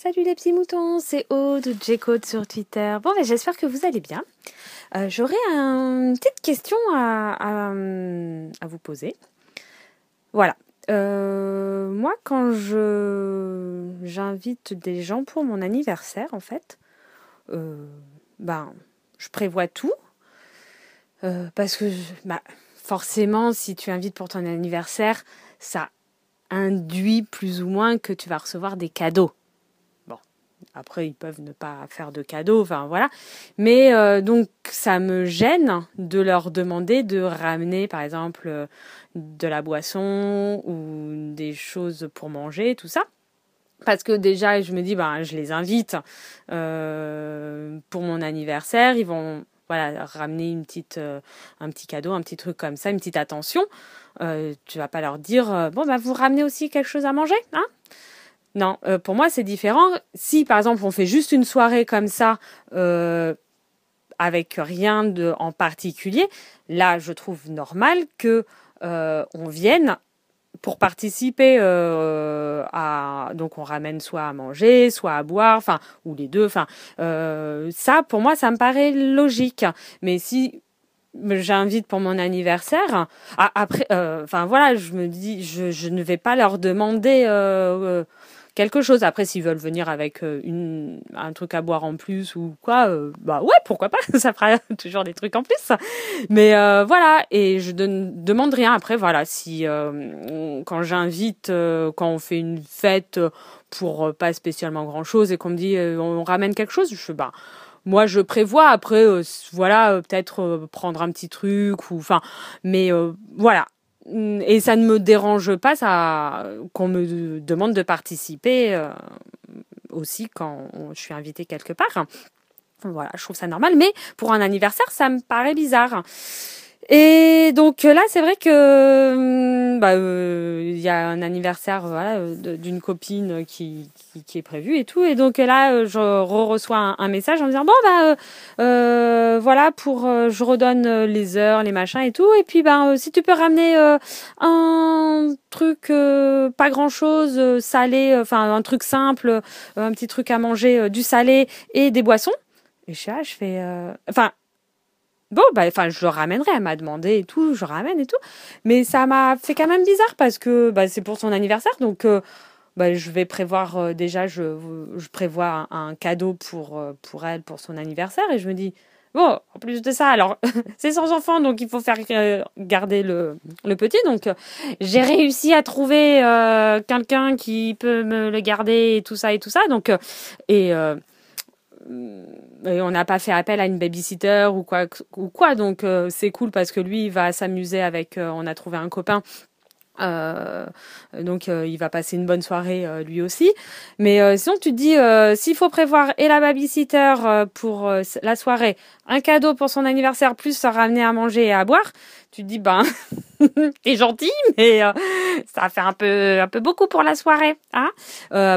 Salut les petits moutons, c'est Aude J-Code sur Twitter. Bon, mais j'espère que vous allez bien. Euh, J'aurais une petite question à, vous poser. Voilà. Euh, moi, quand je j'invite des gens pour mon anniversaire, en fait, euh, ben, je prévois tout. Parce que, bah, forcément, si tu invites pour ton anniversaire, ça induit plus ou moins que tu vas recevoir des cadeaux. Après, ils peuvent ne pas faire de cadeaux, enfin voilà. Mais euh, donc, ça me gêne de leur demander de ramener, par exemple, euh, de la boisson ou des choses pour manger, tout ça. Parce que déjà, je me dis, ben, je les invite euh, pour mon anniversaire. Ils vont voilà, ramener une petite, un petit cadeau, un petit truc comme ça, une petite attention. Euh, tu vas pas leur dire, bon, bah, vous ramenez aussi quelque chose à manger, hein? Non, euh, pour moi c'est différent. Si par exemple on fait juste une soirée comme ça, euh, avec rien de en particulier, là je trouve normal que euh, on vienne pour participer à donc on ramène soit à manger soit à boire enfin ou les deux enfin ça pour moi ça me paraît logique mais si j'invite pour mon anniversaire après enfin voilà je me dis je ne vais pas leur demander quelque chose. Après, s'ils veulent venir avec euh, une, un truc à boire en plus ou quoi, euh, bah ouais, pourquoi pas, ça fera toujours des trucs en plus. Mais euh, voilà, et je ne demande rien. Après, voilà, si quand j'invite, quand on fait une fête pour pas spécialement grand chose et qu'on me dit on ramène quelque chose, je bah moi je prévois après voilà peut-être prendre un petit truc ou enfin mais voilà et ça ne me dérange pas ça qu'on me demande de participer euh, aussi quand je suis invitée quelque part. Voilà, je trouve ça normal, mais pour un anniversaire, ça me paraît bizarre. Et donc là, c'est vrai que hum, bah, euh, y a un anniversaire voilà, d'une copine qui, qui, qui, est prévu et tout. Et donc là, je reçois un, message en me disant bon bah euh, voilà pour je redonne les heures, les machins et tout. Et puis ben si tu peux ramener un truc pas grand chose salé, enfin un truc simple, un petit truc à manger, du salé et des boissons. Et je, je fais enfin Bon, bah, enfin, je le ramènerai. Elle m'a demandé et tout, je ramène et tout. Mais ça m'a fait quand même bizarre parce que bah, c'est pour son anniversaire. Donc, euh, bah, je vais prévoir euh, déjà, je, je prévois un, cadeau pour, euh, pour elle pour son anniversaire. Et je me dis, bon, en plus de ça, alors, c'est sans enfant, donc il faut faire garder le, le petit. Donc, j'ai réussi à trouver quelqu'un qui peut me le garder et tout ça et tout ça. Donc, et et on n'a pas fait appel à une babysitter ou quoi ou quoi donc euh, c'est cool parce que lui il va s'amuser avec euh, on a trouvé un copain euh, donc il va passer une bonne soirée lui aussi. Mais sinon tu te dis s'il faut prévoir et la babysitter pour la soirée, un cadeau pour son anniversaire plus se ramener à manger et à boire, tu te dis ben t'es gentil mais ça fait un peu un peu beaucoup pour la soirée hein.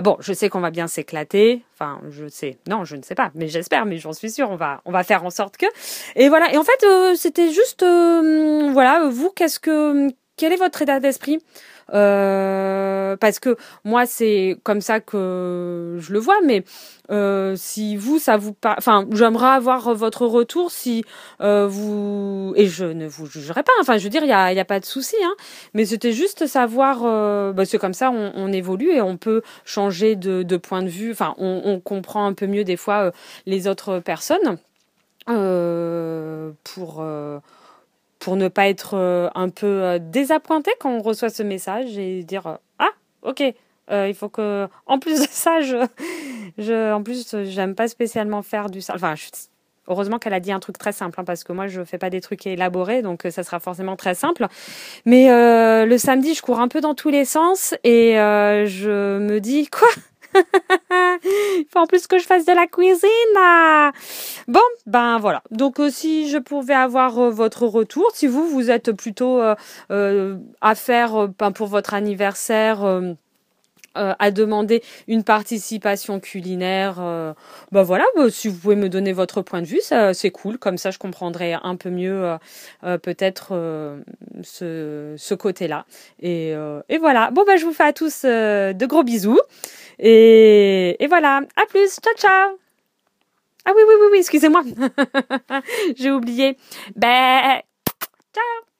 Bon je sais qu'on va bien s'éclater. Enfin je sais. Non je ne sais pas mais j'espère mais j'en suis sûre. On va on va faire en sorte que. Et voilà. Et en fait c'était juste voilà vous qu'est-ce que quel est votre état d'esprit? Euh, parce que moi c'est comme ça que je le vois mais euh, si vous ça vous pas enfin j'aimerais avoir votre retour si euh, vous et je ne vous jugerai pas enfin je veux dire il y a, y a pas de souci hein. Mais c'était juste savoir euh, bah, c'est comme ça on, on, évolue et on peut changer de, de point de vue. Enfin on, on, comprend un peu mieux des fois euh, les autres personnes. Pour pour ne pas être euh, un peu euh, désappointé quand on reçoit ce message et dire euh, ah ok il faut que en plus de ça je, je en plus j'aime pas spécialement faire du enfin Heureusement qu'elle a dit un truc très simple, hein, parce que moi je fais pas des trucs élaborés, donc ça sera forcément très simple. Mais euh, le samedi, je cours un peu dans tous les sens et euh, je me dis quoi? Il faut en plus que je fasse de la cuisine. Bon, ben voilà. Donc euh, si je pouvais avoir euh, votre retour, si vous, vous êtes plutôt euh, à faire ben, pour votre anniversaire. à demander une participation culinaire. ben voilà, bah, si vous pouvez me donner votre point de vue, c'est cool. Comme ça, je comprendrai un peu mieux peut-être ce, côté-là. Et, et voilà. Bon, ben je vous fais à tous de gros bisous. Et, et voilà. À plus. Ciao, ciao. Ah oui, oui, oui, oui, excusez-moi. J'ai oublié. Ben, ciao.